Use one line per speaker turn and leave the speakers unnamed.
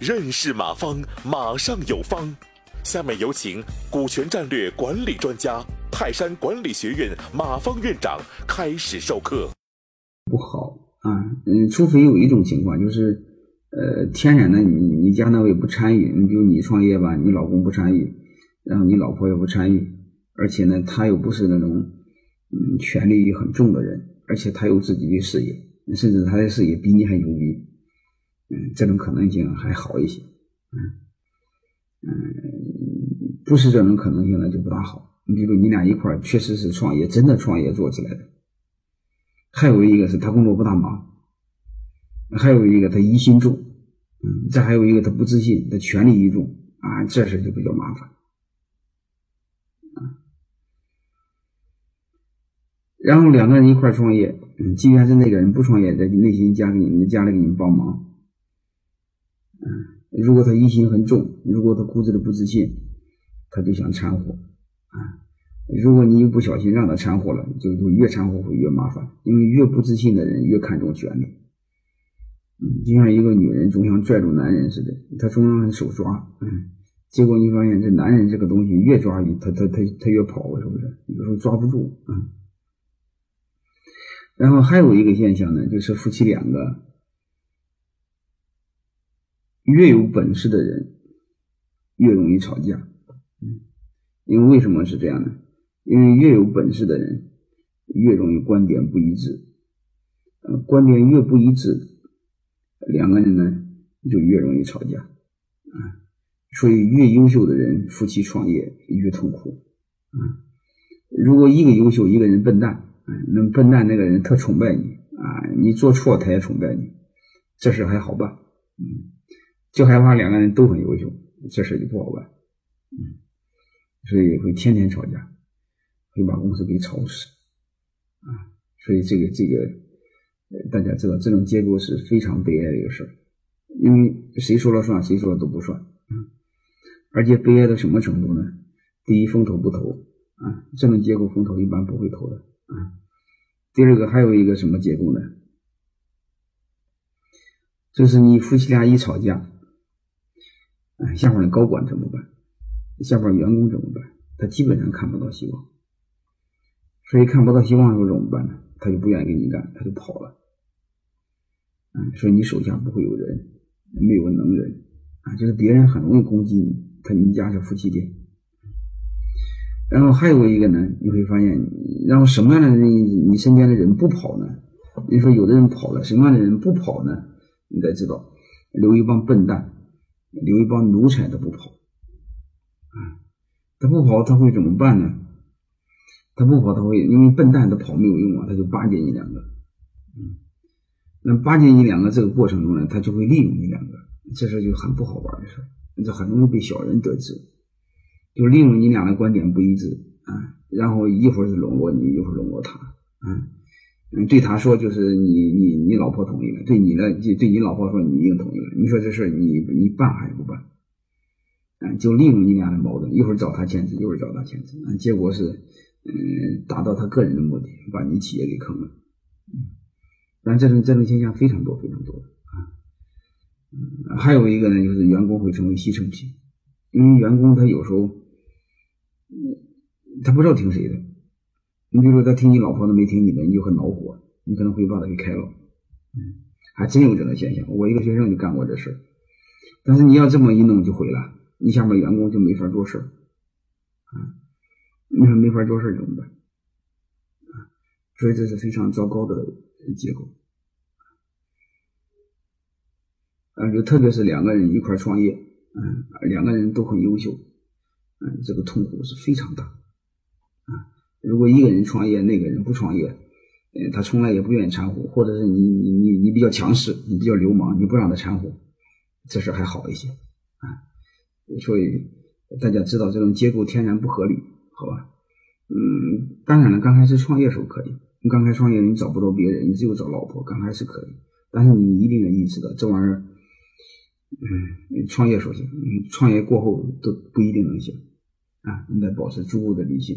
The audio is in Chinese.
认识马方，马上有方。下面有请股权战略管理专家、泰山管理学院马方院长开始授课。
不好啊，嗯，除非有一种情况，就是呃，天然的你你家那位不参与，你比如你创业吧，你老公不参与，然后你老婆也不参与，而且呢，他又不是那种嗯权力很重的人，而且他有自己的事业，甚至他的事业比你还牛逼，嗯，这种可能性还好一些，嗯。嗯，不是这种可能性呢，就不大好。你比如你俩一块儿确实是创业，真的创业做起来的。还有一个是他工作不大忙，还有一个他疑心重，嗯，再还有一个他不自信，他权力一重啊，这事就比较麻烦。啊，然后两个人一块创业，嗯，即便是那个人不创业，在内心家给你们家里给你们帮忙，嗯。如果他疑心很重，如果他骨子里不自信，他就想掺和啊。如果你一不小心让他掺和了，就就越掺和会越麻烦，因为越不自信的人越看重权力。嗯，就像一个女人总想拽住男人似的，她总让手抓，嗯，结果你发现这男人这个东西越抓他他他他越跑，是不是？有时候抓不住啊。然后还有一个现象呢，就是夫妻两个。越有本事的人越容易吵架，嗯，因为为什么是这样呢？因为越有本事的人越容易观点不一致，呃，观点越不一致，两个人呢就越容易吵架，啊，所以越优秀的人夫妻创业越痛苦，啊，如果一个优秀一个人笨蛋，啊，那笨蛋那个人特崇拜你，啊，你做错他也崇拜你，这事还好办，嗯。就害怕两个人都很优秀，这事就不好办，嗯，所以会天天吵架，会把公司给吵死，啊，所以这个这个，呃，大家知道这种结构是非常悲哀的一个事儿，因为谁说了算，谁说了都不算，嗯，而且悲哀到什么程度呢？第一，风投不投，啊，这种结构风投一般不会投的，啊，第二个还有一个什么结构呢？就是你夫妻俩一吵架。哎下边的高管怎么办？下边员工怎么办？他基本上看不到希望，所以看不到希望的时候怎么办呢？他就不愿意跟你干，他就跑了。嗯，所以你手下不会有人，没有能人啊，就是别人很容易攻击你。他你家是夫妻店，然后还有一个呢，你会发现，然后什么样的人你身边的人不跑呢？你说有的人跑了，什么样的人不跑呢？你得知道，留一帮笨蛋。留一帮奴才，他不跑，啊，他不跑，他会怎么办呢？他不跑，他会因为笨蛋，他跑没有用啊，他就巴结你两个，嗯，那巴结你两个这个过程中呢，他就会利用你两个，这事就很不好玩的事，这很容易被小人得志，就利用你俩的观点不一致啊，然后一会儿是笼络你，一会儿笼络他，啊。嗯，对他说就是你你你老婆同意了，对你呢就对你老婆说你已经同意了。你说这事你你办还是不办？嗯，就利用你俩的矛盾，一会儿找他签字，一会儿找他签字，嗯，结果是嗯达到他个人的目的，把你企业给坑了。嗯，但这种这种现象非常多非常多啊。嗯，还有一个呢，就是员工会成为牺牲品，因为员工他有时候嗯他不知道听谁的。你比如说，他听你老婆的，没听你的，你就很恼火，你可能会把他给开了。嗯，还真有这种现象。我一个学生就干过这事但是你要这么一弄就毁了，你下面员工就没法做事啊，你说没法做事怎么办？啊，所以这是非常糟糕的结果。啊，就特别是两个人一块创业，嗯，两个人都很优秀，嗯，这个痛苦是非常大，啊。如果一个人创业，那个人不创业，呃，他从来也不愿意掺和，或者是你你你你比较强势，你比较流氓，你不让他掺和，这事还好一些啊。所以大家知道这种结构天然不合理，好吧？嗯，当然了，刚开始创业时候可以，你刚开始创业你找不到别人，你只有找老婆，刚开始可以，但是你一定要意识到这玩意儿，嗯，创业时候行，创业过后都不一定能行啊，你得保持足够的理性。